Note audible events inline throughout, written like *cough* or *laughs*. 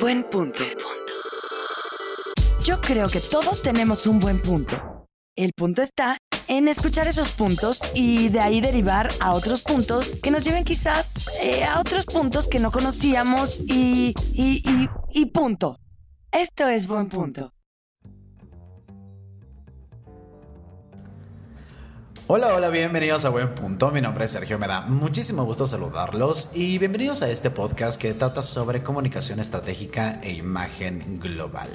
Buen punto. Yo creo que todos tenemos un buen punto. El punto está en escuchar esos puntos y de ahí derivar a otros puntos que nos lleven quizás eh, a otros puntos que no conocíamos y, y, y, y punto. Esto es buen punto. Hola, hola, bienvenidos a Buen Punto. Mi nombre es Sergio, me da muchísimo gusto saludarlos y bienvenidos a este podcast que trata sobre comunicación estratégica e imagen global.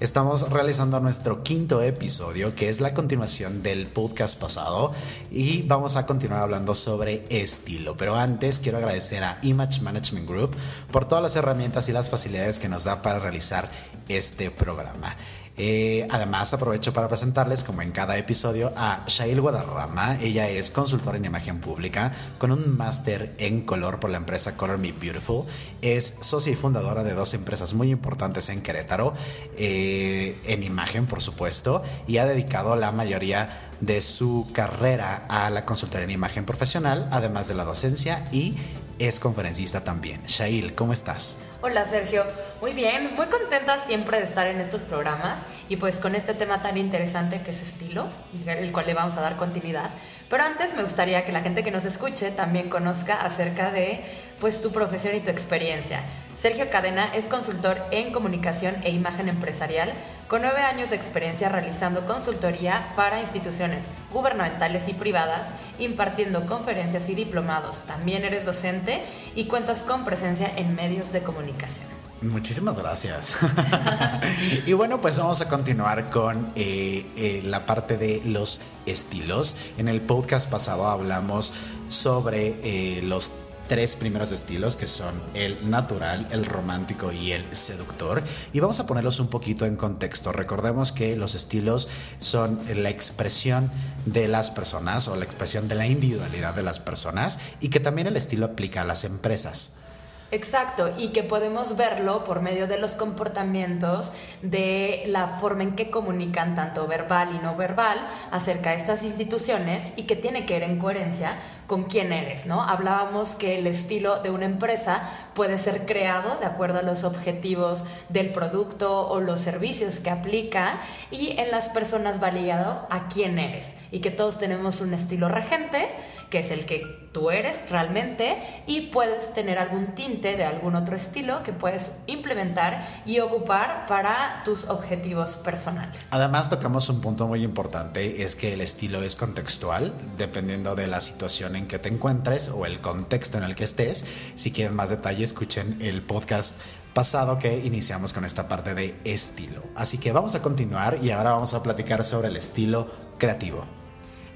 Estamos realizando nuestro quinto episodio, que es la continuación del podcast pasado y vamos a continuar hablando sobre estilo. Pero antes quiero agradecer a Image Management Group por todas las herramientas y las facilidades que nos da para realizar este programa. Eh, además, aprovecho para presentarles, como en cada episodio, a Shail Guadarrama. Ella es consultora en imagen pública con un máster en color por la empresa Color Me Beautiful. Es socia y fundadora de dos empresas muy importantes en Querétaro, eh, en imagen, por supuesto, y ha dedicado la mayoría de su carrera a la consultoría en imagen profesional, además de la docencia y es conferencista también. Shail, ¿cómo estás? Hola Sergio, muy bien, muy contenta siempre de estar en estos programas y pues con este tema tan interesante que es estilo, el cual le vamos a dar continuidad. Pero antes me gustaría que la gente que nos escuche también conozca acerca de pues tu profesión y tu experiencia. Sergio Cadena es consultor en comunicación e imagen empresarial con nueve años de experiencia realizando consultoría para instituciones gubernamentales y privadas, impartiendo conferencias y diplomados. También eres docente y cuentas con presencia en medios de comunicación. Muchísimas gracias. *laughs* y bueno, pues vamos a continuar con eh, eh, la parte de los estilos. En el podcast pasado hablamos sobre eh, los tres primeros estilos que son el natural, el romántico y el seductor. Y vamos a ponerlos un poquito en contexto. Recordemos que los estilos son la expresión de las personas o la expresión de la individualidad de las personas y que también el estilo aplica a las empresas. Exacto, y que podemos verlo por medio de los comportamientos, de la forma en que comunican tanto verbal y no verbal acerca de estas instituciones y que tiene que ir en coherencia con quién eres, ¿no? Hablábamos que el estilo de una empresa puede ser creado de acuerdo a los objetivos del producto o los servicios que aplica y en las personas va ligado a quién eres y que todos tenemos un estilo regente que es el que tú eres realmente y puedes tener algún tinte de algún otro estilo que puedes implementar y ocupar para tus objetivos personales. Además tocamos un punto muy importante, es que el estilo es contextual, dependiendo de la situación en que te encuentres o el contexto en el que estés. Si quieren más detalle, escuchen el podcast pasado que iniciamos con esta parte de estilo. Así que vamos a continuar y ahora vamos a platicar sobre el estilo creativo.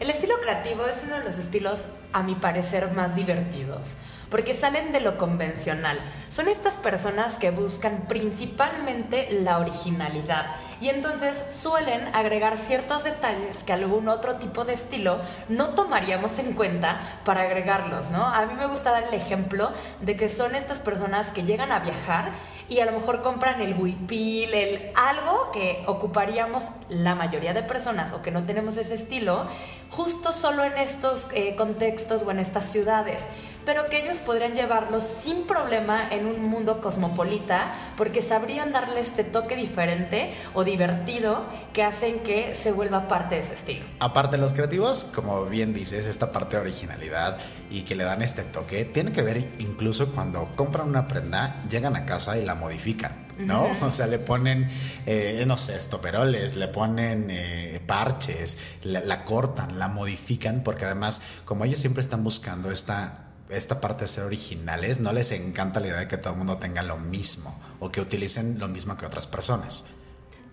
El estilo creativo es uno de los estilos, a mi parecer, más divertidos, porque salen de lo convencional. Son estas personas que buscan principalmente la originalidad y entonces suelen agregar ciertos detalles que algún otro tipo de estilo no tomaríamos en cuenta para agregarlos, ¿no? A mí me gusta dar el ejemplo de que son estas personas que llegan a viajar y a lo mejor compran el huipil, el algo que ocuparíamos la mayoría de personas o que no tenemos ese estilo, justo solo en estos eh, contextos o en estas ciudades pero que ellos podrían llevarlos sin problema en un mundo cosmopolita porque sabrían darle este toque diferente o divertido que hacen que se vuelva parte de ese estilo. Aparte de los creativos, como bien dices, esta parte de originalidad y que le dan este toque, tiene que ver incluso cuando compran una prenda, llegan a casa y la modifican. ¿no? O sea, le ponen, eh, no sé, estoperoles, le ponen eh, parches, la, la, cortan, la modifican, porque además, como ellos siempre están buscando esta esta parte de ser originales, no les encanta la idea de que todo el mundo tenga lo mismo o que utilicen lo mismo que otras personas.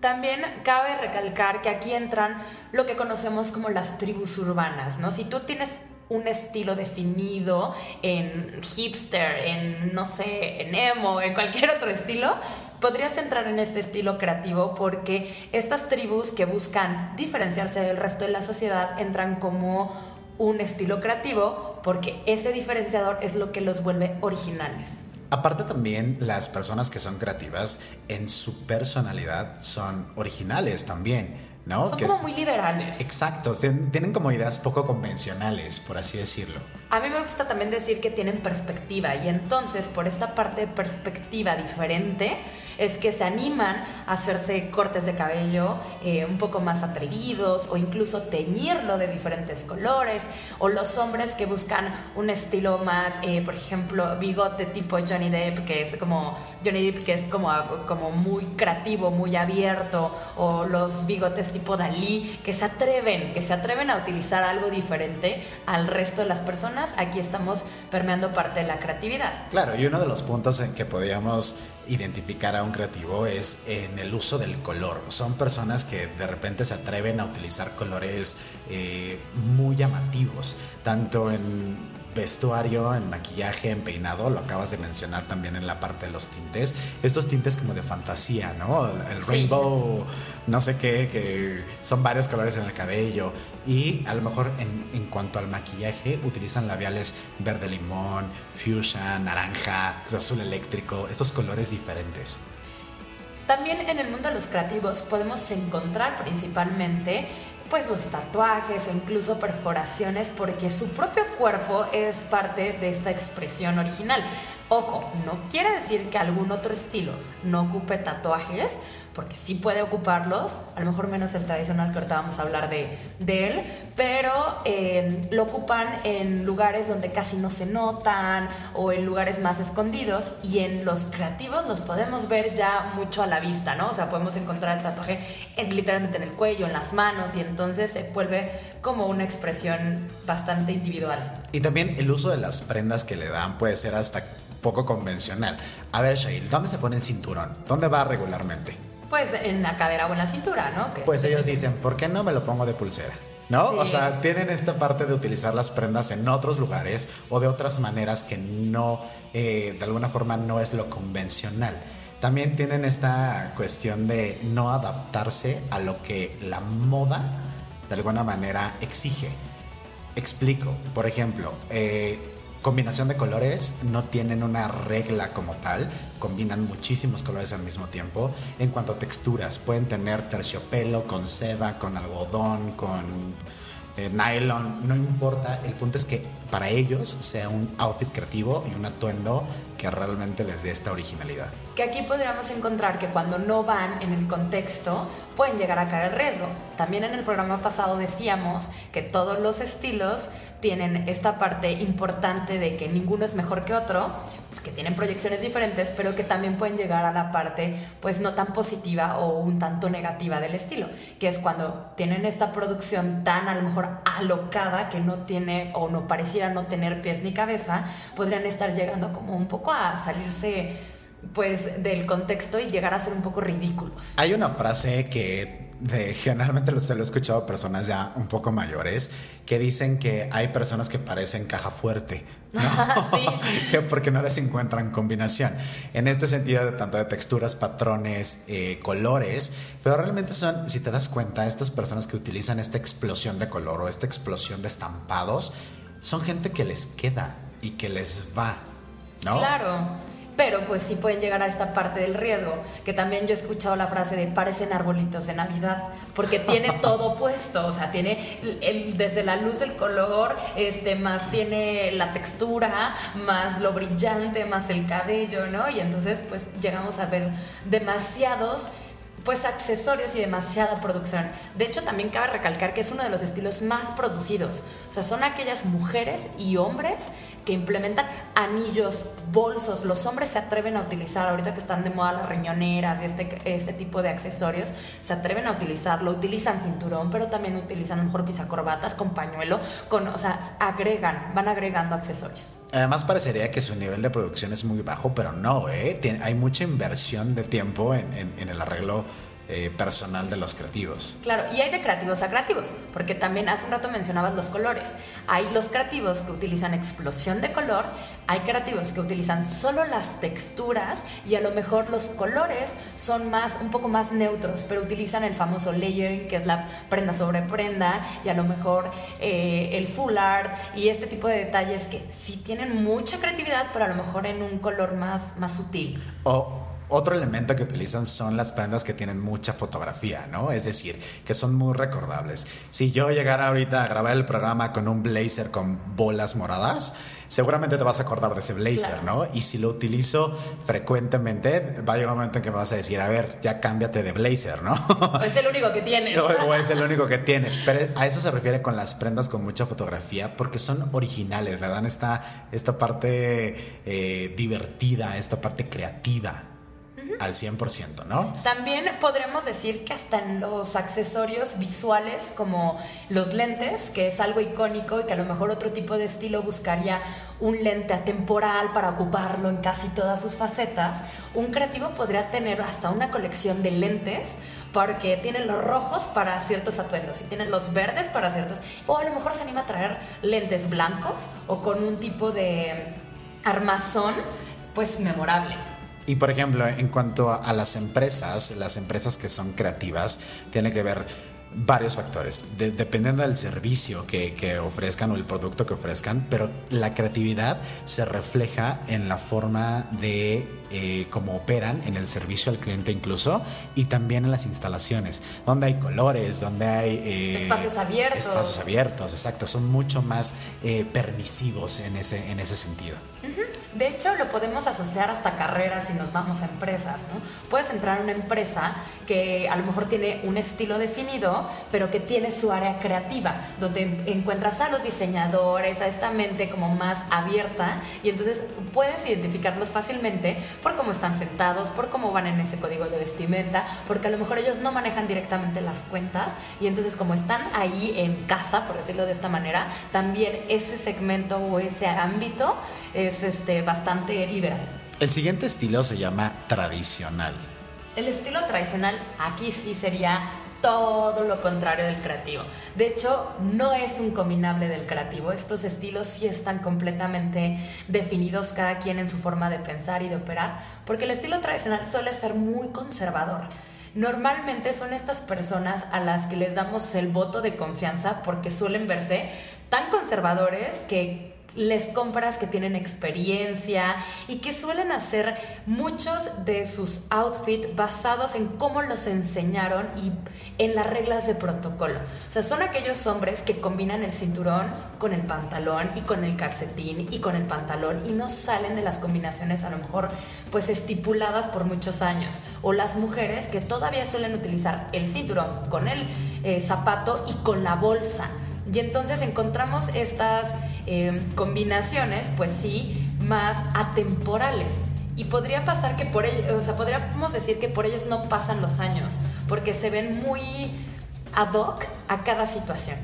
También cabe recalcar que aquí entran lo que conocemos como las tribus urbanas, ¿no? Si tú tienes un estilo definido en hipster, en no sé, en emo, en cualquier otro estilo, podrías entrar en este estilo creativo porque estas tribus que buscan diferenciarse del resto de la sociedad entran como un estilo creativo porque ese diferenciador es lo que los vuelve originales. Aparte también las personas que son creativas en su personalidad son originales también. ¿No? Son Que como es- muy liberales. Exacto, tien- tienen como ideas poco convencionales, por así decirlo. A mí me gusta también decir que tienen perspectiva y entonces por esta parte de perspectiva diferente es que se animan a hacerse cortes de cabello eh, un poco más atrevidos o incluso teñirlo de diferentes colores o los hombres que buscan un estilo más, eh, por ejemplo, bigote tipo Johnny Depp que es como Johnny Depp que es como, como muy creativo, muy abierto o los bigotes tipo Dalí que se atreven, que se atreven a utilizar algo diferente al resto de las personas. Aquí estamos permeando parte de la creatividad. Claro, y uno de los puntos en que podríamos identificar a un creativo es en el uso del color. Son personas que de repente se atreven a utilizar colores eh, muy llamativos, tanto en vestuario, en maquillaje, en peinado, lo acabas de mencionar también en la parte de los tintes, estos tintes como de fantasía, ¿no? El, Sí. rainbow, no sé qué, que son varios colores en el cabello y a lo mejor en, en cuanto al maquillaje utilizan labiales verde limón, fuchsia, naranja, azul eléctrico, estos colores diferentes. También en el mundo de los creativos podemos encontrar principalmente pues los tatuajes o incluso perforaciones porque su propio cuerpo es parte de esta expresión original. Ojo, no quiere decir que algún otro estilo no ocupe tatuajes, porque sí puede ocuparlos, a lo mejor menos el tradicional que ahorita vamos a hablar de, de él, pero eh, lo ocupan en lugares donde casi no se notan o en lugares más escondidos y en los creativos los podemos ver ya mucho a la vista, ¿no? O sea, podemos encontrar el tatuaje en- literalmente en el cuello, en las manos y entonces se vuelve como una expresión bastante individual. Y también el uso de las prendas que le dan puede ser hasta poco convencional. A ver, Shail, ¿dónde se pone el cinturón? ¿Dónde va regularmente? Pues en la cadera o en la cintura, ¿no? Que- Pues ellos dicen, ¿por qué no me lo pongo de pulsera? ¿No? Sí. O sea, tienen esta parte de utilizar las prendas en otros lugares o de otras maneras que no, eh, de alguna forma, no es lo convencional. También tienen esta cuestión de no adaptarse a lo que la moda, de alguna manera, exige. Explico, por ejemplo, eh, combinación de colores no tienen una regla como tal, combinan muchísimos colores al mismo tiempo. En cuanto a texturas, pueden tener terciopelo con seda, con algodón, con eh, nylon, no importa, el punto es que para ellos sea un outfit creativo y un atuendo que realmente les dé esta originalidad. Que aquí podríamos encontrar que cuando no van en el contexto pueden llegar a caer el riesgo. También en el programa pasado decíamos que todos los estilos tienen esta parte importante de que ninguno es mejor que otro, que tienen proyecciones diferentes, pero que también pueden llegar a la parte pues no tan positiva o un tanto negativa del estilo, que es cuando tienen esta producción tan a lo mejor alocada que no tiene o no pareciera no tener pies ni cabeza, podrían estar llegando como un poco a salirse pues del contexto y llegar a ser un poco ridículos. Hay una frase que de- generalmente se lo he escuchado a personas ya un poco mayores que dicen que hay personas que parecen caja fuerte, ¿no? *laughs* Sí. *laughs* que porque no les encuentran combinación. En este sentido, de tanto de texturas, patrones, eh, colores, pero realmente son, si te das cuenta, estas personas que utilizan esta explosión de color o esta explosión de estampados, son gente que les queda y que les va, ¿no? Claro. Pero pues sí pueden llegar a esta parte del riesgo, que también yo he escuchado la frase de parecen arbolitos de Navidad, porque tiene *laughs* todo puesto, o sea, tiene el- el- desde la luz, el color, este, más tiene la textura, más lo brillante, más el cabello, ¿no? Y entonces pues llegamos a ver demasiados pues accesorios y demasiada producción. De hecho, también cabe recalcar que es uno de los estilos más producidos. O sea, son aquellas mujeres y hombres que implementan anillos, bolsos. Los hombres se atreven a utilizar, ahorita que están de moda las riñoneras y este, este tipo de accesorios, se atreven a utilizarlo. Utilizan cinturón, pero también utilizan a lo mejor pisacorbatas con pañuelo, con, o sea, agregan, van agregando accesorios. Además parecería que su nivel de producción es muy bajo, pero no, ¿eh? Hay mucha inversión de tiempo en- en el arreglo eh, personal de los creativos. Claro, y hay de creativos a creativos, porque también hace un rato mencionabas los colores. Hay los creativos que utilizan explosión de color, hay creativos que utilizan solo las texturas y a lo mejor los colores son más un poco más neutros, pero utilizan el famoso layering, que es la prenda sobre prenda, y a lo mejor eh, el full art y este tipo de detalles que sí tienen mucha creatividad, pero a lo mejor en un color más, más sutil. O, Otro elemento que utilizan son las prendas que tienen mucha fotografía, ¿no? Es decir, que son muy recordables. Si yo llegara ahorita a grabar el programa con un blazer con bolas moradas, seguramente te vas a acordar de ese blazer, ¿no? Y si lo utilizo frecuentemente, va a llegar un momento en que me vas a decir, a ver, ya cámbiate de blazer, ¿no? *laughs* es el único que tienes. o, es el único que tienes. Pero a eso se refiere con las prendas con mucha fotografía, porque son originales, le dan esta, esta parte eh, divertida, esta parte creativa al 100%, ¿no? También podremos decir que hasta en los accesorios visuales como los lentes, que es algo icónico y que a lo mejor otro tipo de estilo buscaría un lente atemporal para ocuparlo en casi todas sus facetas, un creativo podría tener hasta una colección de lentes porque tienen los rojos para ciertos atuendos y tienen los verdes para ciertos, o a lo mejor se anima a traer lentes blancos o con un tipo de armazón pues memorable. Y por ejemplo, en cuanto a, las empresas, las empresas que son creativas, tiene que ver varios factores, dependiendo del servicio que, que, ofrezcan o el producto que ofrezcan, pero la creatividad se refleja en la forma de eh, cómo operan, en el servicio al cliente incluso, y también en las instalaciones, donde hay colores, donde hay... Eh, espacios abiertos. Espacios abiertos, exacto, son mucho más eh, permisivos en ese, en ese sentido. De hecho, lo podemos asociar hasta carreras si nos vamos a empresas, ¿no? Puedes entrar a una empresa que a lo mejor tiene un estilo definido, pero que tiene su área creativa, donde encuentras a los diseñadores, a esta mente como más abierta, y entonces puedes identificarlos fácilmente por cómo están sentados, por cómo van en ese código de vestimenta, porque a lo mejor ellos no manejan directamente las cuentas, y entonces como están ahí en casa, por decirlo de esta manera, también ese segmento o ese ámbito es este, bastante liberal. El siguiente estilo se llama tradicional. El estilo tradicional aquí sí sería todo lo contrario del creativo. De hecho, no es un combinable del creativo. Estos estilos sí están completamente definidos cada quien en su forma de pensar y de operar, porque el estilo tradicional suele ser muy conservador. Normalmente son estas personas a las que les damos el voto de confianza porque suelen verse tan conservadores que les compras que tienen experiencia y que suelen hacer muchos de sus outfits basados en cómo los enseñaron y en las reglas de protocolo. O sea, son aquellos hombres que combinan el cinturón con el pantalón y con el calcetín y con el pantalón y no salen de las combinaciones a lo mejor pues estipuladas por muchos años. O las mujeres que todavía suelen utilizar el cinturón con el eh, zapato y con la bolsa. Y entonces encontramos estas em, combinaciones, pues sí, más atemporales. Y podría pasar que por ellos, o sea, podríamos decir que por ellos no pasan los años, porque se ven muy ad hoc a cada situación.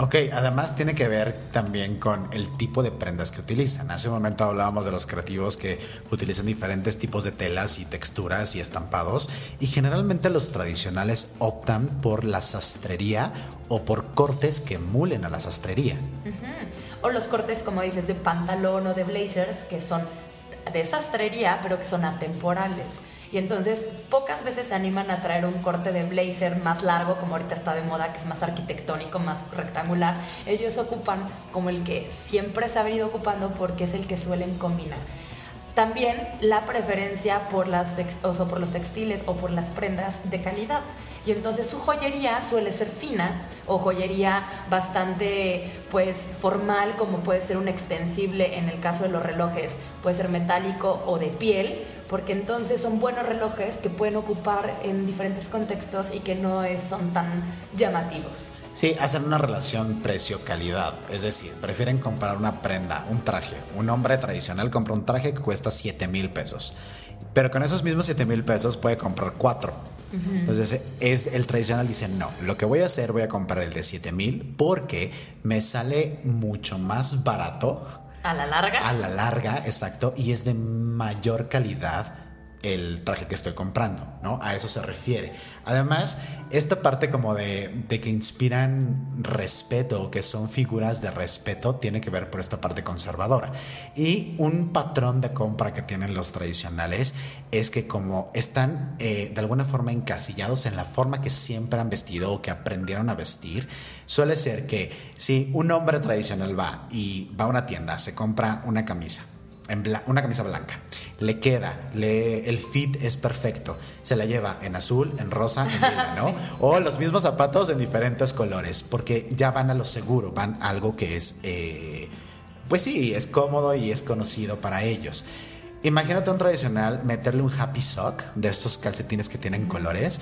Ok, además tiene que ver también con el tipo de prendas que utilizan. Hace un momento hablábamos de los creativos que utilizan diferentes tipos de telas y texturas y estampados y generalmente los tradicionales optan por la sastrería o por cortes que emulen a la sastrería. O los cortes, como dices, de pantalón o de blazers que son de sastrería pero que son atemporales. Y entonces pocas veces se animan a traer un corte de blazer más largo, como ahorita está de moda, que es más arquitectónico, más rectangular. Ellos ocupan como el que siempre se ha venido ocupando porque es el que suelen combinar. También la preferencia por, los textiles o por las prendas de calidad. Y entonces su joyería suele ser fina o joyería bastante pues formal como puede ser un extensible en el caso de los relojes, puede ser metálico o de piel porque entonces son buenos relojes que pueden ocupar en diferentes contextos y que no son tan llamativos. Sí, hacen una relación precio-calidad, es decir, prefieren comprar una prenda, un traje. Un hombre tradicional compra un traje que cuesta 7 mil pesos, pero con esos mismos 7 mil pesos puede comprar cuatro. Entonces, es, el tradicional dice, no, lo que voy a hacer, voy a comprar el de 7 mil porque me sale mucho más barato a la larga. A la larga, exacto. Y es de mayor calidad el traje que estoy comprando, ¿no? A eso se refiere. Además, esta parte como de, que inspiran respeto, que son figuras de respeto, tiene que ver por esta parte conservadora. Y un patrón de compra que tienen los tradicionales es que como están eh, de alguna forma encasillados en la forma que siempre han vestido o que aprendieron a vestir, suele ser que si un hombre tradicional va y va a una tienda, se compra una camisa, en una camisa blanca. Le queda, le, el fit es perfecto. Se la lleva en azul, en rosa, en lila, *laughs* ¿no? O los mismos zapatos en diferentes colores, porque ya van a lo seguro, van a algo que es, eh, pues sí, es cómodo y es conocido para ellos. Imagínate un tradicional meterle un happy sock de estos calcetines que tienen colores.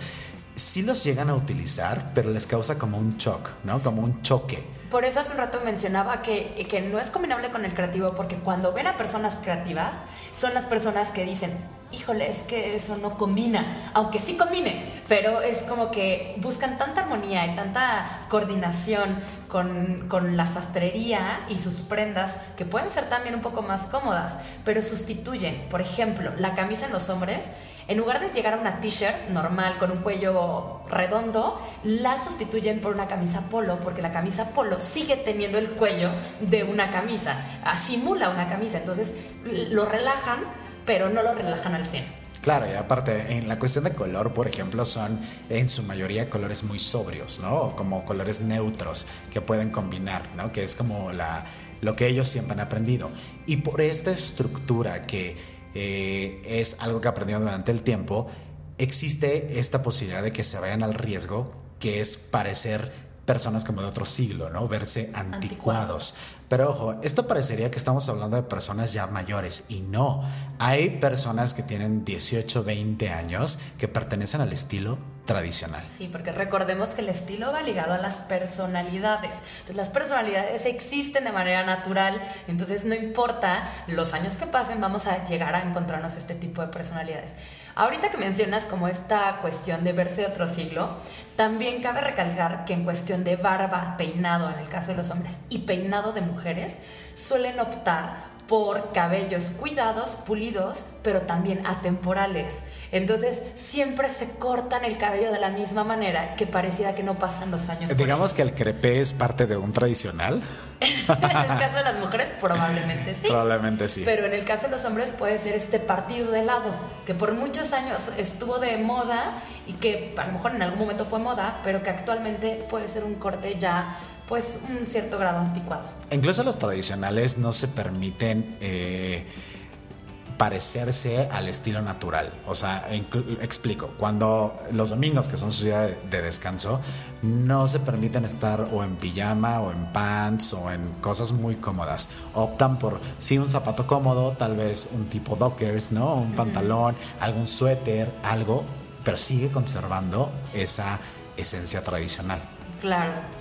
Sí los llegan a utilizar, pero les causa como un shock, ¿no? Como un choque. Por eso hace un rato mencionaba que, que no es combinable con el creativo, porque cuando ven a personas creativas, son las personas que dicen, híjole, es que eso no combina, aunque sí combine, pero es como que buscan tanta armonía y tanta coordinación con, con, la sastrería y sus prendas que pueden ser también un poco más cómodas, pero sustituyen, por ejemplo, la camisa en los hombres en lugar de llegar a una t-shirt normal con un cuello redondo, la sustituyen por una camisa polo, porque la camisa polo sigue teniendo el cuello de una camisa, simula una camisa, entonces lo relajan, pero no lo relajan al 100. Claro, y aparte, en la cuestión de color, por ejemplo, son en su mayoría colores muy sobrios, ¿no? Como colores neutros que pueden combinar, ¿no? Que es como la, lo que ellos siempre han aprendido. Y por esta estructura que eh, es algo que aprendieron durante el tiempo, existe esta posibilidad de que se vayan al riesgo, que es parecer personas como de otro siglo, ¿no? Verse anticuados. Pero ojo, esto parecería que estamos hablando de personas ya mayores y no. Hay personas que tienen 18, 20 años que pertenecen al estilo tradicional. Sí, porque recordemos que el estilo va ligado a las personalidades. Entonces las personalidades existen de manera natural, entonces no importa los años que pasen, vamos a llegar a encontrarnos este tipo de personalidades. Ahorita que mencionas como esta cuestión de verse de otro siglo, también cabe recalcar que en cuestión de barba, peinado en el caso de los hombres y peinado de mujeres, suelen optar por cabellos cuidados, pulidos, pero también atemporales. Entonces siempre se cortan el cabello de la misma manera que pareciera que no pasan los años. Digamos que el crepé es parte de un tradicional. *laughs* en el caso de las mujeres probablemente sí. Probablemente sí. Pero en el caso de los hombres puede ser este partido de lado, que por muchos años estuvo de moda y que a lo mejor en algún momento fue moda, pero que actualmente puede ser un corte ya pues un cierto grado anticuado. Incluso los tradicionales no se permiten eh, parecerse al estilo natural. O sea, explico, cuando los domingos, que son su día de, descanso, no se permiten estar o en pijama o en pants o en cosas muy cómodas. Optan por, sí, un zapato cómodo, tal vez un tipo dockers, ¿no? Un pantalón, algún suéter, algo, pero sigue conservando esa esencia tradicional. Claro.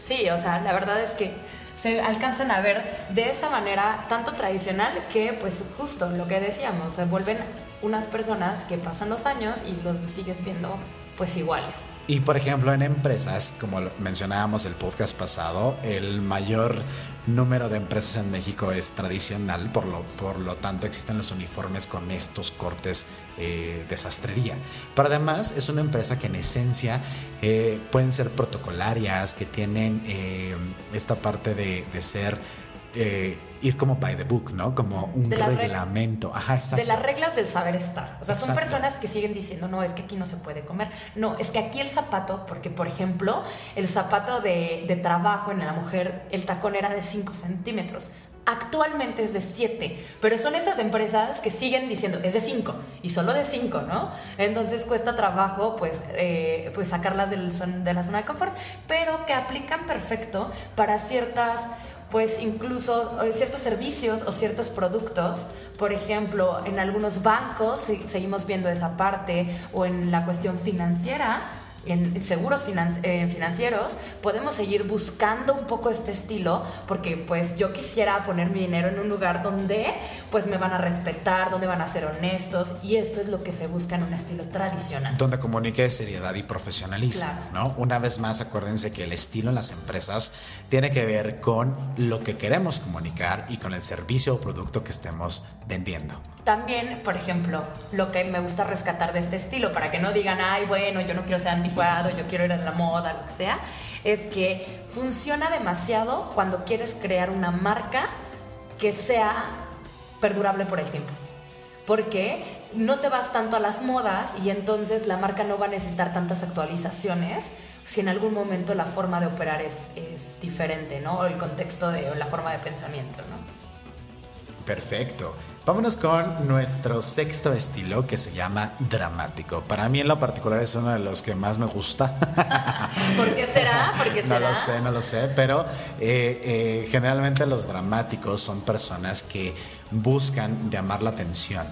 Sí, o sea, la verdad es que se alcanzan a ver de esa manera tanto tradicional que pues justo lo que decíamos, se vuelven unas personas que pasan los años y los sigues viendo pues iguales. Y por ejemplo en empresas, como mencionábamos el podcast pasado, el mayor número de empresas en México es tradicional, por lo, por lo tanto existen los uniformes con estos cortes eh, de sastrería. Pero además es una empresa que en esencia eh, pueden ser protocolarias, que tienen eh, esta parte de, de ser eh, ir como by the book, ¿no? Como un reglamento. Ajá, exacto. De las reglas del saber estar. O sea, son personas que siguen diciendo, no, es que aquí no se puede comer. No, es que aquí el zapato, porque por ejemplo, el zapato de, de trabajo en la mujer, el tacón era de 5 centímetros. Actualmente es de 7, pero son estas empresas que siguen diciendo es de 5 y solo de 5, ¿no? Entonces cuesta trabajo pues, eh, pues sacarlas del de la zona de confort, pero que aplican perfecto para ciertas pues incluso eh, ciertos servicios o ciertos productos, por ejemplo, en algunos bancos seguimos viendo esa parte o en la cuestión financiera, en seguros eh, financieros podemos seguir buscando un poco este estilo porque pues yo quisiera poner mi dinero en un lugar donde pues me van a respetar, donde van a ser honestos y eso es lo que se busca en un estilo tradicional. Donde comunique seriedad y profesionalismo, ¿no? Una vez más acuérdense que el estilo en las empresas tiene que ver con lo que queremos comunicar y con el servicio o producto que estemos vendiendo. También, por ejemplo, lo que me gusta rescatar de este estilo, para que no digan, ay, bueno, yo no quiero ser anticuado, yo quiero ir a la moda, lo que sea, es que funciona demasiado cuando quieres crear una marca que sea perdurable por el tiempo. Porque no te vas tanto a las modas y entonces la marca no va a necesitar tantas actualizaciones si en algún momento la forma de operar es, es diferente, ¿no? O el contexto de, o la forma de pensamiento, ¿no? Perfecto. Vámonos con nuestro sexto estilo que se llama dramático. Para mí en lo particular es uno de los que más me gusta. *laughs* ¿Por qué será? ¿Por qué será? No lo sé, no lo sé, pero eh, eh, generalmente los dramáticos son personas que buscan llamar la atención.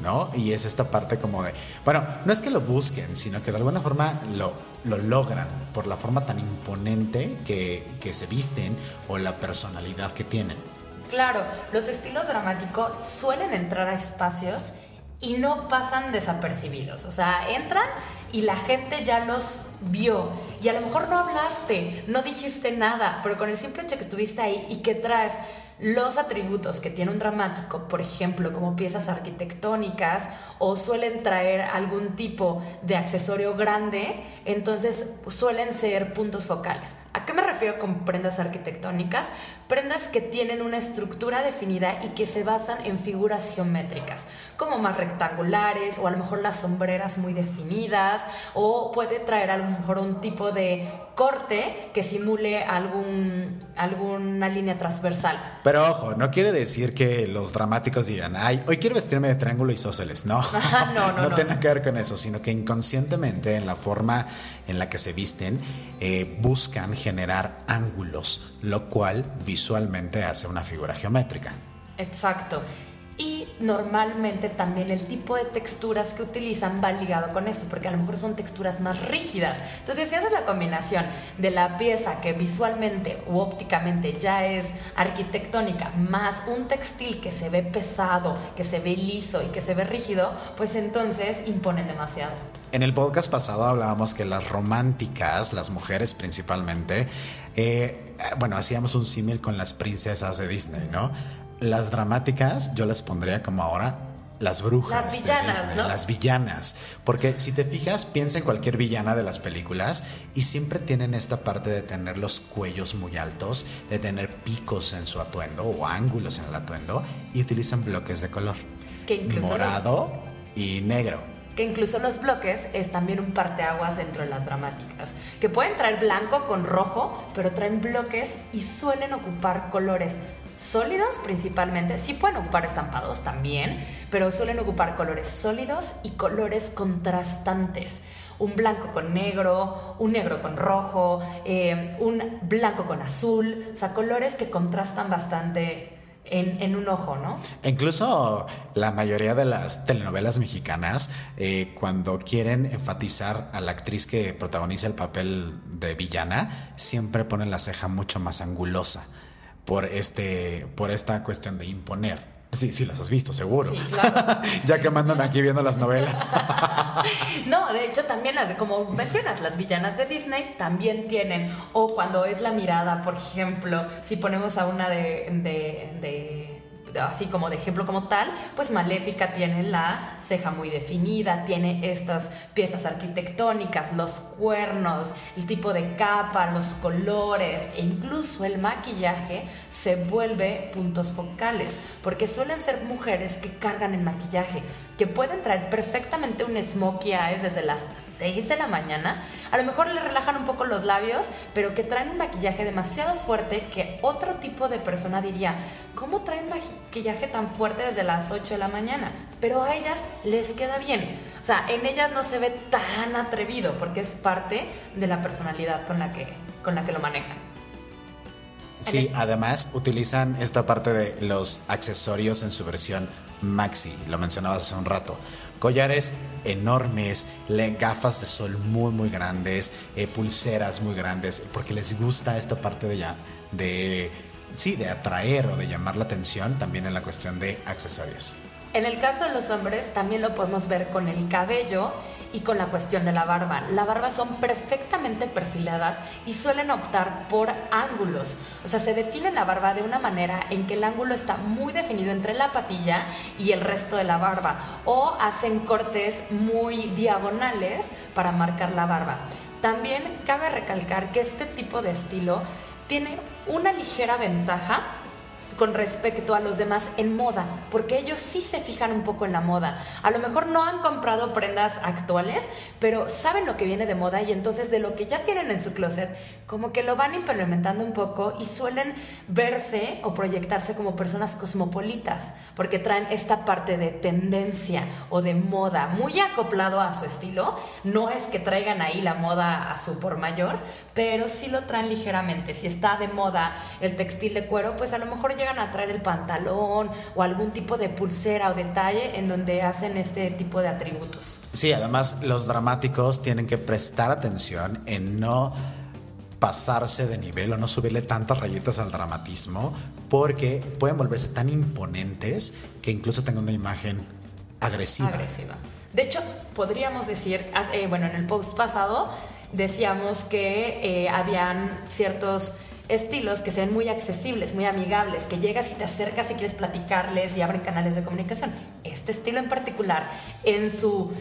¿No? Y es esta parte como de, bueno, no es que lo busquen, sino que de alguna forma lo, lo logran por la forma tan imponente que, que se visten o la personalidad que tienen. Claro, los estilos dramáticos suelen entrar a espacios y no pasan desapercibidos. O sea, entran y la gente ya los vio. Y a lo mejor no hablaste, no dijiste nada, pero con el simple hecho que estuviste ahí y que traes los atributos que tiene un dramático, por ejemplo, como piezas arquitectónicas o suelen traer algún tipo de accesorio grande, entonces suelen ser puntos focales. ¿A qué me refiero con prendas arquitectónicas? Prendas que tienen una estructura definida y que se basan en figuras geométricas, como más rectangulares o a lo mejor las sombreras muy definidas o puede traer a lo mejor un tipo de corte que simule algún, alguna línea transversal. Pero ojo, no quiere decir que los dramáticos digan, ay, hoy quiero vestirme de triángulo isósceles. *laughs* No, no, *laughs* no, no, tiene que ver con eso, sino que inconscientemente en la forma en la que se visten eh, buscan generar ángulos, lo cual visualmente hace una figura geométrica. Exacto. Y normalmente también el tipo de texturas que utilizan va ligado con esto, porque a lo mejor son texturas más rígidas. Entonces, si haces la combinación de la pieza que visualmente u ópticamente ya es arquitectónica, más un textil que se ve pesado, que se ve liso y que se ve rígido, pues entonces imponen demasiado. En el podcast pasado hablábamos que las románticas, las mujeres principalmente, eh, bueno, hacíamos un símil con las princesas de Disney, ¿no? Las dramáticas yo las pondría como ahora las brujas. Las villanas, ¿no? Las villanas. Porque si te fijas, piensa en cualquier villana de las películas y siempre tienen esta parte de tener los cuellos muy altos, de tener picos en su atuendo o ángulos en el atuendo y utilizan bloques de color. Que incluso Morado y negro que incluso los bloques es también un parteaguas dentro de las dramáticas, que pueden traer blanco con rojo, pero traen bloques y suelen ocupar colores sólidos principalmente, sí pueden ocupar estampados también, pero suelen ocupar colores sólidos y colores contrastantes. Un blanco con negro, un negro con rojo, eh, un blanco con azul, o sea, colores que contrastan bastante en, un ojo, ¿no? Incluso la mayoría de las telenovelas mexicanas, eh, cuando quieren enfatizar a la actriz que protagoniza el papel de villana, siempre ponen la ceja mucho más angulosa por, este, por esta cuestión de imponer. Sí, sí, las has visto, seguro. Sí, claro. *laughs* ya que mandan aquí viendo las novelas. *laughs* no, de hecho también las como mencionas, las villanas de Disney también tienen, o cuando es la mirada, por ejemplo, si ponemos a una de, de así como de ejemplo como tal, pues Maléfica tiene la ceja muy definida, tiene estas piezas arquitectónicas, los cuernos, el tipo de capa, los colores e incluso el maquillaje se vuelve puntos focales, porque suelen ser mujeres que cargan el maquillaje, que pueden traer perfectamente un smokey eyes desde las 6 de la mañana, a lo mejor le relajan un poco los labios, pero que traen un maquillaje demasiado fuerte que otro tipo de persona diría, ¿cómo traen maquillaje tan fuerte desde las 8 de la mañana? Pero a ellas les queda bien. O sea, en ellas no se ve tan atrevido porque es parte de la personalidad con la que, con la que lo manejan. Sí, además utilizan esta parte de los accesorios en su versión maxi, lo mencionabas hace un rato. Collares enormes, gafas de sol muy muy grandes, eh, pulseras muy grandes, porque les gusta esta parte de ya de sí, de atraer o de llamar la atención también en la cuestión de accesorios. En el caso de los hombres también lo podemos ver con el cabello y con la cuestión de la barba. La barba son perfectamente perfiladas y suelen optar por ángulos. O sea, se define la barba de una manera en que el ángulo está muy definido entre la patilla y el resto de la barba. O hacen cortes muy diagonales para marcar la barba. También cabe recalcar que este tipo de estilo tiene una ligera ventaja con respecto a los demás en moda, porque ellos sí se fijan un poco en la moda. A lo mejor no han comprado prendas actuales, pero saben lo que viene de moda y entonces de lo que ya tienen en su closet, como que lo van implementando un poco y suelen verse o proyectarse como personas cosmopolitas, porque traen esta parte de tendencia o de moda muy acoplado a su estilo. No es que traigan ahí la moda a su por mayor, pero sí lo traen ligeramente. Si está de moda el textil de cuero, pues a lo mejor llegan a traer el pantalón o algún tipo de pulsera o detalle en donde hacen este tipo de atributos. Sí, además los dramáticos tienen que prestar atención en no pasarse de nivel o no subirle tantas rayitas al dramatismo porque pueden volverse tan imponentes que incluso tengan una imagen agresiva. Agresiva. De hecho, podríamos decir, eh, bueno, en el post pasado decíamos que eh, habían ciertos estilos que sean muy accesibles, muy amigables, que llegas y te acercas y quieres platicarles y abren canales de comunicación. Este estilo en particular, en su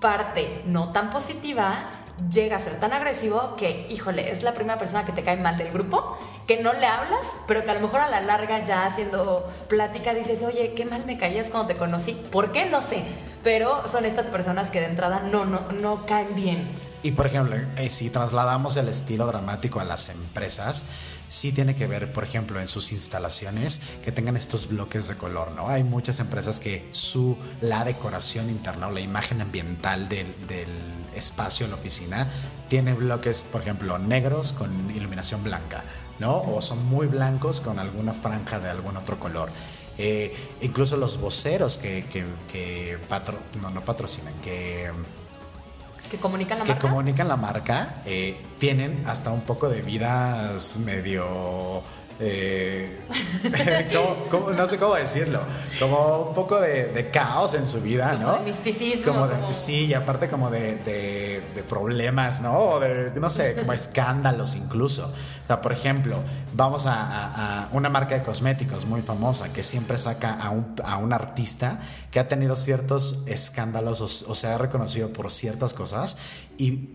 parte no tan positiva, llega a ser tan agresivo que, híjole, es la primera persona que te cae mal del grupo, que no le hablas, pero que a lo mejor a la larga ya haciendo plática dices, oye, qué mal me caías cuando te conocí. ¿Por qué? No sé. Pero son estas personas que de entrada no, no, no caen bien. Y por ejemplo, eh, si trasladamos el estilo dramático a las empresas, sí tiene que ver, por ejemplo, en sus instalaciones que tengan estos bloques de color, ¿no? Hay muchas empresas que su, la decoración interna o la imagen ambiental del, del espacio la oficina tiene bloques, por ejemplo, negros con iluminación blanca, ¿no? O son muy blancos con alguna franja de algún otro color. Eh, incluso los voceros que, que, que patro, no, no patrocinan, que que comunican la que marca. comunican la marca eh, tienen hasta un poco de vidas medio eh, *laughs* ¿cómo- cómo- no sé cómo decirlo, como un poco de, de caos en su vida, Como ¿no? de misticismo, Como de- como- Sí, y aparte como de, problemas, ¿no? O de, no sé, como escándalos incluso. O sea, por ejemplo, vamos a, a- a una marca de cosméticos muy famosa que siempre saca a un, a un artista que ha tenido ciertos escándalos o, o se ha reconocido por ciertas cosas y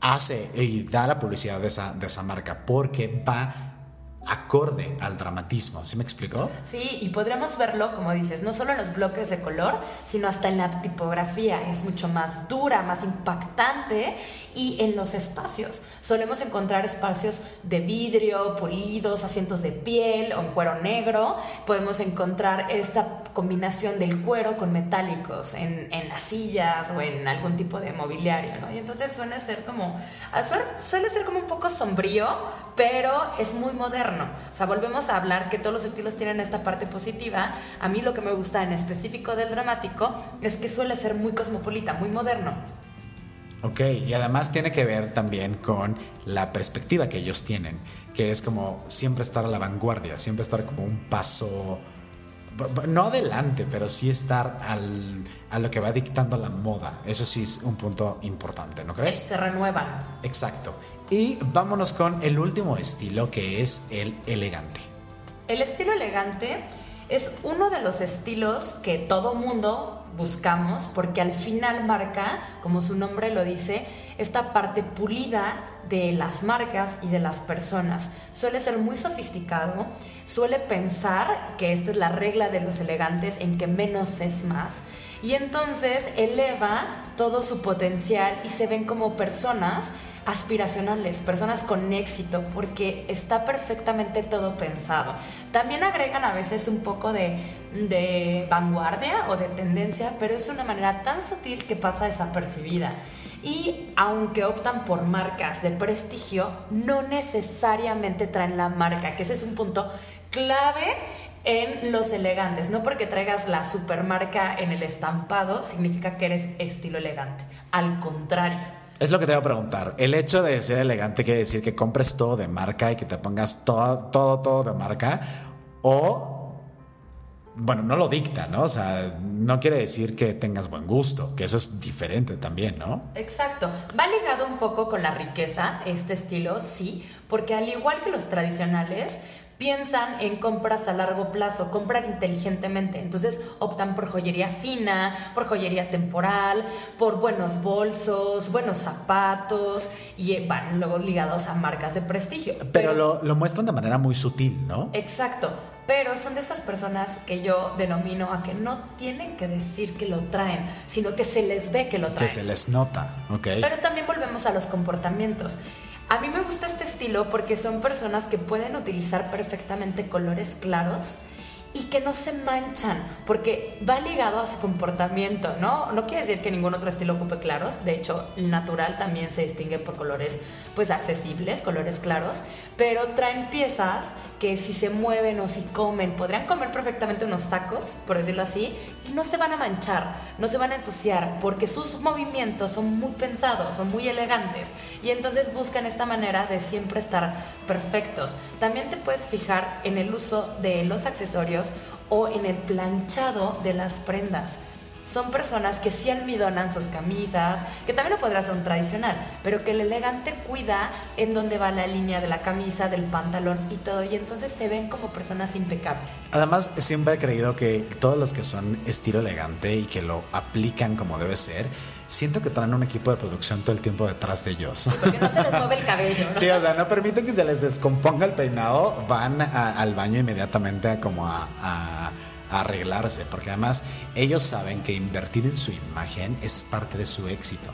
hace y da la publicidad de esa, de esa marca porque va acorde al dramatismo. ¿Sí me explicó? Sí, y podríamos verlo, como dices, no solo en los bloques de color, sino hasta en la tipografía. Es mucho más dura, más impactante. Y en los espacios. Solemos encontrar espacios de vidrio, polidos, asientos de piel o en cuero negro. Podemos encontrar esta combinación del cuero con metálicos en, en las sillas o en algún tipo de mobiliario, ¿no? Y entonces suele ser como, suele ser como un poco sombrío, pero es muy moderno. O sea, volvemos a hablar que todos los estilos tienen esta parte positiva. A mí lo que me gusta en específico del dramático es que suele ser muy cosmopolita, muy moderno. Ok, y además tiene que ver también con la perspectiva que ellos tienen, que es como siempre estar a la vanguardia, siempre estar como un paso, no adelante, pero sí estar al, a lo que va dictando la moda. Eso sí es un punto importante, ¿no Sí, crees? se renuevan. Exacto. Y vámonos con el último estilo, que es el elegante. El estilo elegante es uno de los estilos que todo mundo buscamos porque al final marca, como su nombre lo dice, esta parte pulida de las marcas y de las personas. Suele ser muy sofisticado, suele pensar que esta es la regla de los elegantes en que menos es más y entonces eleva todo su potencial y se ven como personas aspiracionales, personas con éxito, porque está perfectamente todo pensado. También agregan a veces un poco de, de vanguardia o de tendencia, pero es una manera tan sutil que pasa desapercibida. Y aunque optan por marcas de prestigio, no necesariamente traen la marca, que ese es un punto clave en los elegantes. No porque traigas la supermarca en el estampado significa que eres estilo elegante. Al contrario. Es lo que te voy a preguntar. El hecho de ser elegante quiere decir que compres todo de marca y que te pongas todo, todo, todo de marca. O, bueno, no lo dicta, ¿no? O sea, no quiere decir que tengas buen gusto, que eso es diferente también, ¿no? Exacto. Va ligado un poco con la riqueza, este estilo, sí, porque al igual que los tradicionales, piensan en compras a largo plazo, compran inteligentemente. Entonces optan por joyería fina, por joyería temporal, por buenos bolsos, buenos zapatos y eh, van luego ligados a marcas de prestigio. Pero lo, lo muestran de manera muy sutil, ¿no? Exacto. pero son de estas personas que yo denomino a que no tienen que decir que lo traen, sino que se les ve que lo traen. Que se les nota, ¿ok? Pero también volvemos a los comportamientos. A mí me gusta este estilo porque son personas que pueden utilizar perfectamente colores claros y que no se manchan, porque va ligado a su comportamiento, ¿no? No quiere decir que ningún otro estilo ocupe claros, de hecho, el natural también se distingue por colores pues accesibles, colores claros, pero traen piezas que si se mueven o si comen, podrían comer perfectamente unos tacos, por decirlo así, y no se van a manchar, no se van a ensuciar, porque sus movimientos son muy pensados, son muy elegantes, y entonces buscan esta manera de siempre estar perfectos. También te puedes fijar en el uso de los accesorios o en el planchado de las prendas. Son personas que sí almidonan sus camisas, que también lo podrá ser un tradicional, pero que el elegante cuida en dónde va la línea de la camisa, del pantalón y todo, y entonces se ven como personas impecables. Además, siempre he creído que todos los que son estilo elegante y que lo aplican como debe ser, siento que traen un equipo de producción todo el tiempo detrás de ellos. porque no se les mueve el cabello. ¿no? Sí, o sea, no permiten que se les descomponga el peinado, van al baño inmediatamente como a, a, arreglarse, porque además ellos saben que invertir en su imagen es parte de su éxito.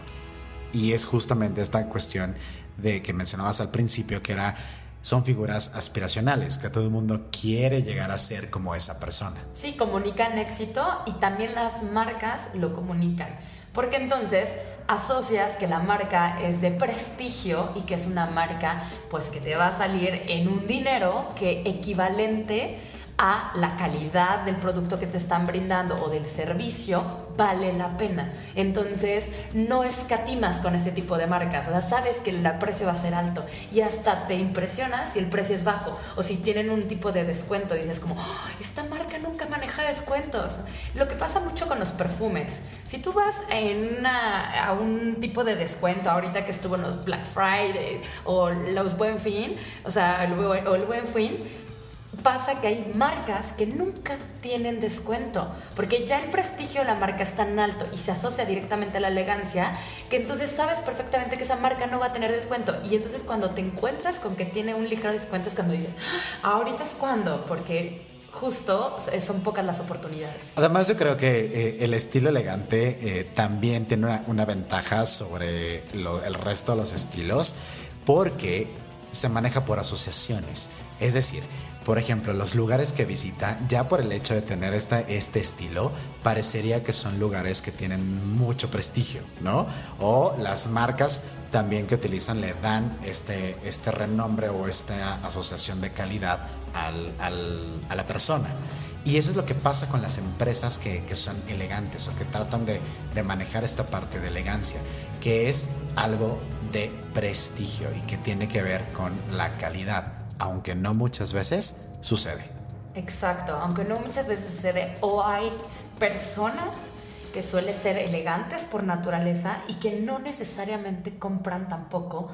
Y es justamente esta cuestión de que mencionabas al principio, que era son figuras aspiracionales, que todo el mundo quiere llegar a ser como esa persona. Sí, comunican éxito y también las marcas lo comunican. Porque entonces asocias que la marca es de prestigio y que es una marca pues que te va a salir en un dinero que equivalente a la calidad del producto que te están brindando o del servicio vale la pena. Entonces, no escatimas con este tipo de marcas. O sea, sabes que el precio va a ser alto y hasta te impresiona si el precio es bajo o si tienen un tipo de descuento. dices como, esta marca nunca maneja descuentos. Lo que pasa mucho con los perfumes. Si tú vas en a un tipo de descuento, ahorita que estuvo en los Black Friday o los Buen Fin, o sea, o el Buen Fin, pasa que hay marcas que nunca tienen descuento, porque ya el prestigio de la marca es tan alto y se asocia directamente a la elegancia, que entonces sabes perfectamente que esa marca no va a tener descuento. Y entonces cuando te encuentras con que tiene un ligero descuento es cuando dices, ah, ahorita es cuando, porque justo son pocas las oportunidades. Además yo creo que eh, el estilo elegante eh, también tiene una, ventaja sobre el resto de los estilos, porque se maneja por asociaciones. Es decir, por ejemplo, los lugares que visita, ya por el hecho de tener este estilo, parecería que son lugares que tienen mucho prestigio, ¿no? O las marcas también que utilizan le dan este, este renombre o esta asociación de calidad al, al, a la persona. Y eso es lo que pasa con las empresas que, que son elegantes o que tratan de, de, manejar esta parte de elegancia, que es algo de prestigio y que tiene que ver con la calidad aunque no muchas veces sucede. Exacto, aunque no muchas veces sucede, o hay personas que suelen ser elegantes por naturaleza y que no necesariamente compran tampoco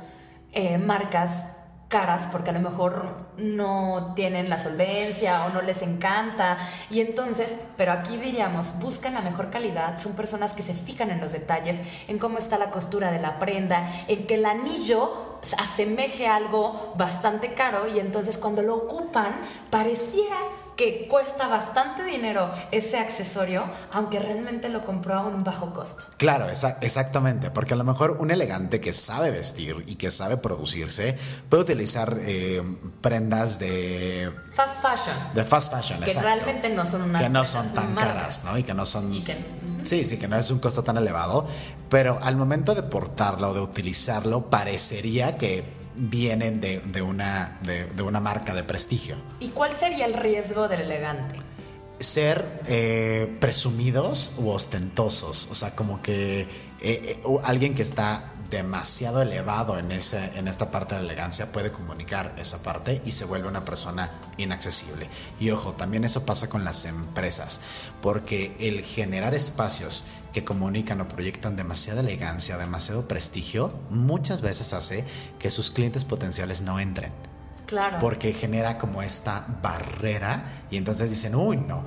eh, marcas caras porque a lo mejor no tienen la solvencia o no les encanta. Y entonces, pero aquí diríamos, buscan la mejor calidad, son personas que se fijan en los detalles, en cómo está la costura de la prenda, en que el anillo asemeje algo bastante caro y entonces cuando lo ocupan pareciera que cuesta bastante dinero ese accesorio, aunque realmente lo compró a un bajo costo. Claro, exactamente, porque a lo mejor un elegante que sabe vestir y que sabe producirse puede utilizar eh, prendas de... Fast fashion. De fast fashion, Que realmente no son unas... Que no son tan caras, ¿no? Y que no son... Sí, sí, que no es un costo tan elevado, pero al momento de portarlo o de utilizarlo parecería que vienen de, una, de, una marca de prestigio. ¿Y cuál sería el riesgo del elegante? Ser eh, presumidos u ostentosos, o sea, como que eh, eh, alguien que está demasiado elevado en, ese, en esta parte de la elegancia puede comunicar esa parte y se vuelve una persona inaccesible. Y ojo, también eso pasa con las empresas, porque el generar espacios que comunican o proyectan demasiada elegancia, demasiado prestigio, muchas veces hace que sus clientes potenciales no entren. Claro. Porque genera como esta barrera y entonces dicen, uy, no,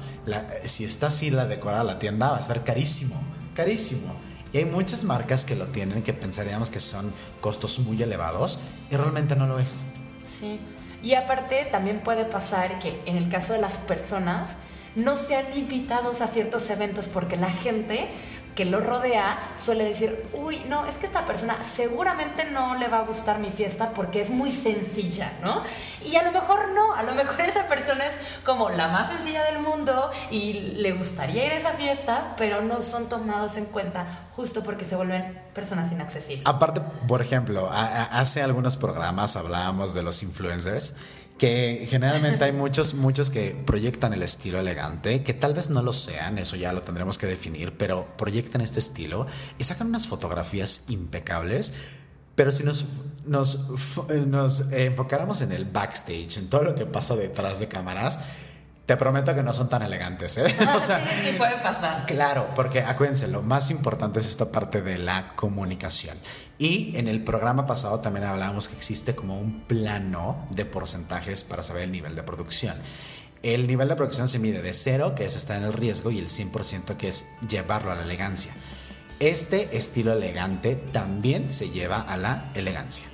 si está así la decorada la tienda va a estar carísimo, carísimo. Y hay muchas marcas que lo tienen que pensaríamos que son costos muy elevados y realmente no lo es. Sí. Y aparte también puede pasar que en el caso de las personas no sean invitados a ciertos eventos porque la gente que lo rodea suele decir, uy, no, es que esta persona seguramente no le va a gustar mi fiesta porque es muy sencilla, ¿no? Y a lo mejor no, a lo mejor esa persona es como la más sencilla del mundo y le gustaría ir a esa fiesta, pero no son tomados en cuenta justo porque se vuelven personas inaccesibles. Aparte, por ejemplo, hace algunos programas hablábamos de los influencers que generalmente hay muchos, muchos que proyectan el estilo elegante, que tal vez no lo sean, eso ya lo tendremos que definir, pero proyectan este estilo y sacan unas fotografías impecables. Pero si nos, nos, nos enfocáramos en el backstage, en todo lo que pasa detrás de cámaras, te prometo que no son tan elegantes, ¿eh? *laughs* o sea, sí, sí, puede pasar. Claro, porque acuérdense, lo más importante es esta parte de la comunicación. Y en el programa pasado también hablábamos que existe como un plano de porcentajes para saber el nivel de producción. El nivel de producción se mide de cero, que es estar en el riesgo, y el 100%, que es llevarlo a la elegancia. Este estilo elegante también se lleva a la elegancia.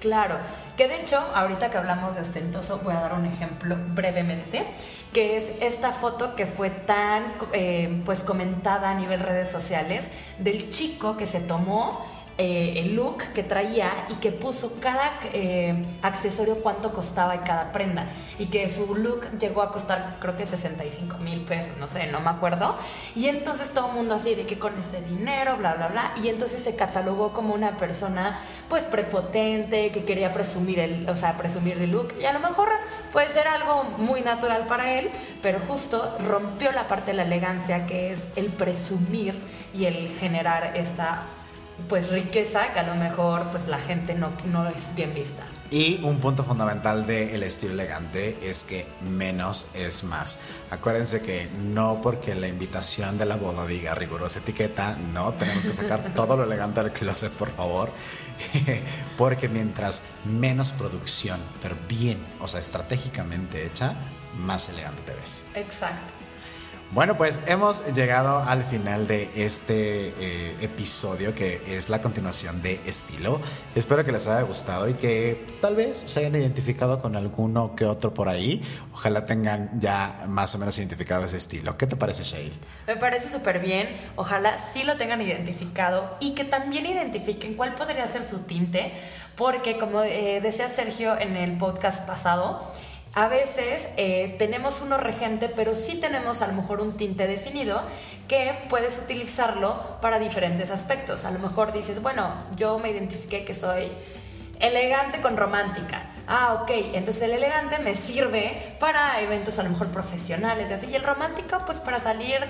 Claro, que de hecho, ahorita que hablamos de ostentoso, voy a dar un ejemplo brevemente, que es esta foto que fue tan eh, pues comentada a nivel redes sociales del chico que se tomó eh, el look que traía y que puso cada eh, accesorio cuánto costaba y cada prenda. Y que su look llegó a costar creo que 65 mil pesos, no sé, no me acuerdo. Y entonces todo el mundo así de que con ese dinero, bla, bla, bla. Y entonces se catalogó como una persona pues prepotente, que quería presumir el, o sea, presumir el look. Y a lo mejor puede ser algo muy natural para él, pero justo rompió la parte de la elegancia que es el presumir y el generar esta pues riqueza que a lo mejor pues la gente no, no es bien vista. Y un punto fundamental del estilo elegante es que menos es más. Acuérdense que no porque la invitación de la boda diga rigurosa etiqueta, no, tenemos que sacar *laughs* todo lo elegante del closet, por favor. *laughs* porque mientras menos producción, pero bien, o sea, estratégicamente hecha, más elegante te ves. Exacto. Bueno, pues hemos llegado al final de este eh, episodio que es la continuación de estilo. Espero que les haya gustado y que tal vez se hayan identificado con alguno que otro por ahí. Ojalá tengan ya más o menos identificado ese estilo. ¿Qué te parece, Shail? Me parece súper bien. Ojalá sí lo tengan identificado y que también identifiquen cuál podría ser su tinte, porque como eh, decía Sergio en el podcast pasado, a veces eh, tenemos uno regente, pero sí tenemos a lo mejor un tinte definido que puedes utilizarlo para diferentes aspectos. A lo mejor dices, bueno, yo me identifiqué que soy elegante con romántica. Ah, ok, entonces el elegante me sirve para eventos a lo mejor profesionales y así. Y el romántico, pues para salir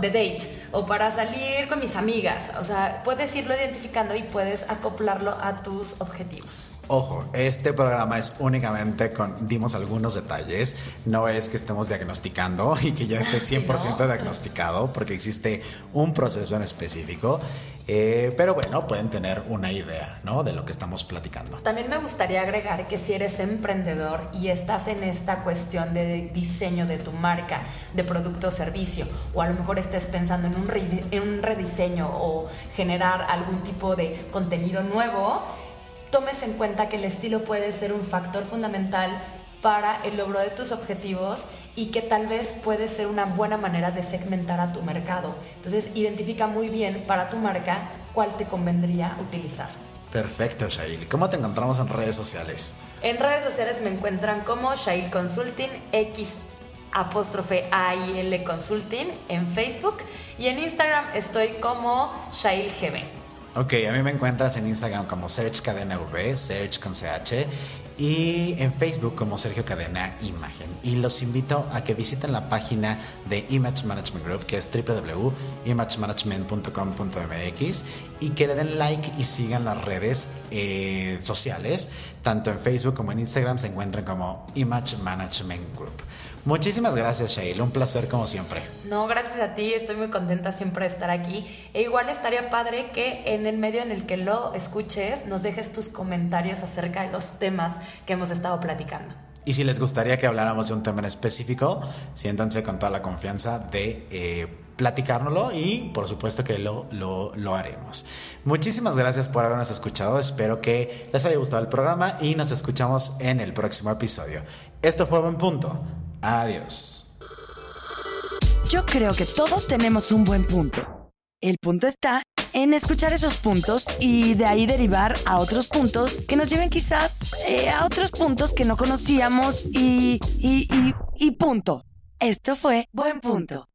de date o para salir con mis amigas. O sea, puedes irlo identificando y puedes acoplarlo a tus objetivos. Ojo, este programa es únicamente con, dimos algunos detalles, no es que estemos diagnosticando y que ya esté *laughs* 100% diagnosticado, porque existe un proceso en específico, eh, pero bueno, pueden tener una idea, ¿no? De lo que estamos platicando. También me gustaría agregar que si eres emprendedor y estás en esta cuestión de diseño de tu marca, de producto o servicio, o a lo mejor estés pensando en un, en un rediseño o generar algún tipo de contenido nuevo, tomes en cuenta que el estilo puede ser un factor fundamental para el logro de tus objetivos y que tal vez puede ser una buena manera de segmentar a tu mercado. Entonces, identifica muy bien para tu marca cuál te convendría utilizar. Perfecto, Shail. ¿Cómo te encontramos en redes sociales? En redes sociales me encuentran como Shail Consulting, X apóstrofe AIL Consulting en Facebook y en Instagram estoy como Shail GB. Ok, a mí me encuentras en Instagram como Search Cadena V, Search con CH, y en Facebook como Sergio Cadena Imagen. Y los invito a que visiten la página de Image Management Group, que es www.imagemanagement.com.mx, y que le den like y sigan las redes eh, sociales, tanto en Facebook como en Instagram se encuentran como Image Management Group. Muchísimas gracias, Shail. Un placer como siempre. No, gracias a ti. Estoy muy contenta siempre de estar aquí. E igual estaría padre que en el medio en el que lo escuches nos dejes tus comentarios acerca de los temas que hemos estado platicando. Y si les gustaría que habláramos de un tema en específico, siéntanse con toda la confianza de... Eh, platicárnoslo y por supuesto que lo, lo, lo, haremos. Muchísimas gracias por habernos escuchado, espero que les haya gustado el programa y nos escuchamos en el próximo episodio. Esto fue Buen Punto. Adiós. Yo creo que todos tenemos un buen punto. El punto está en escuchar esos puntos y de ahí derivar a otros puntos que nos lleven quizás eh, a otros puntos que no conocíamos y, y, y, y punto. Esto fue Buen Punto.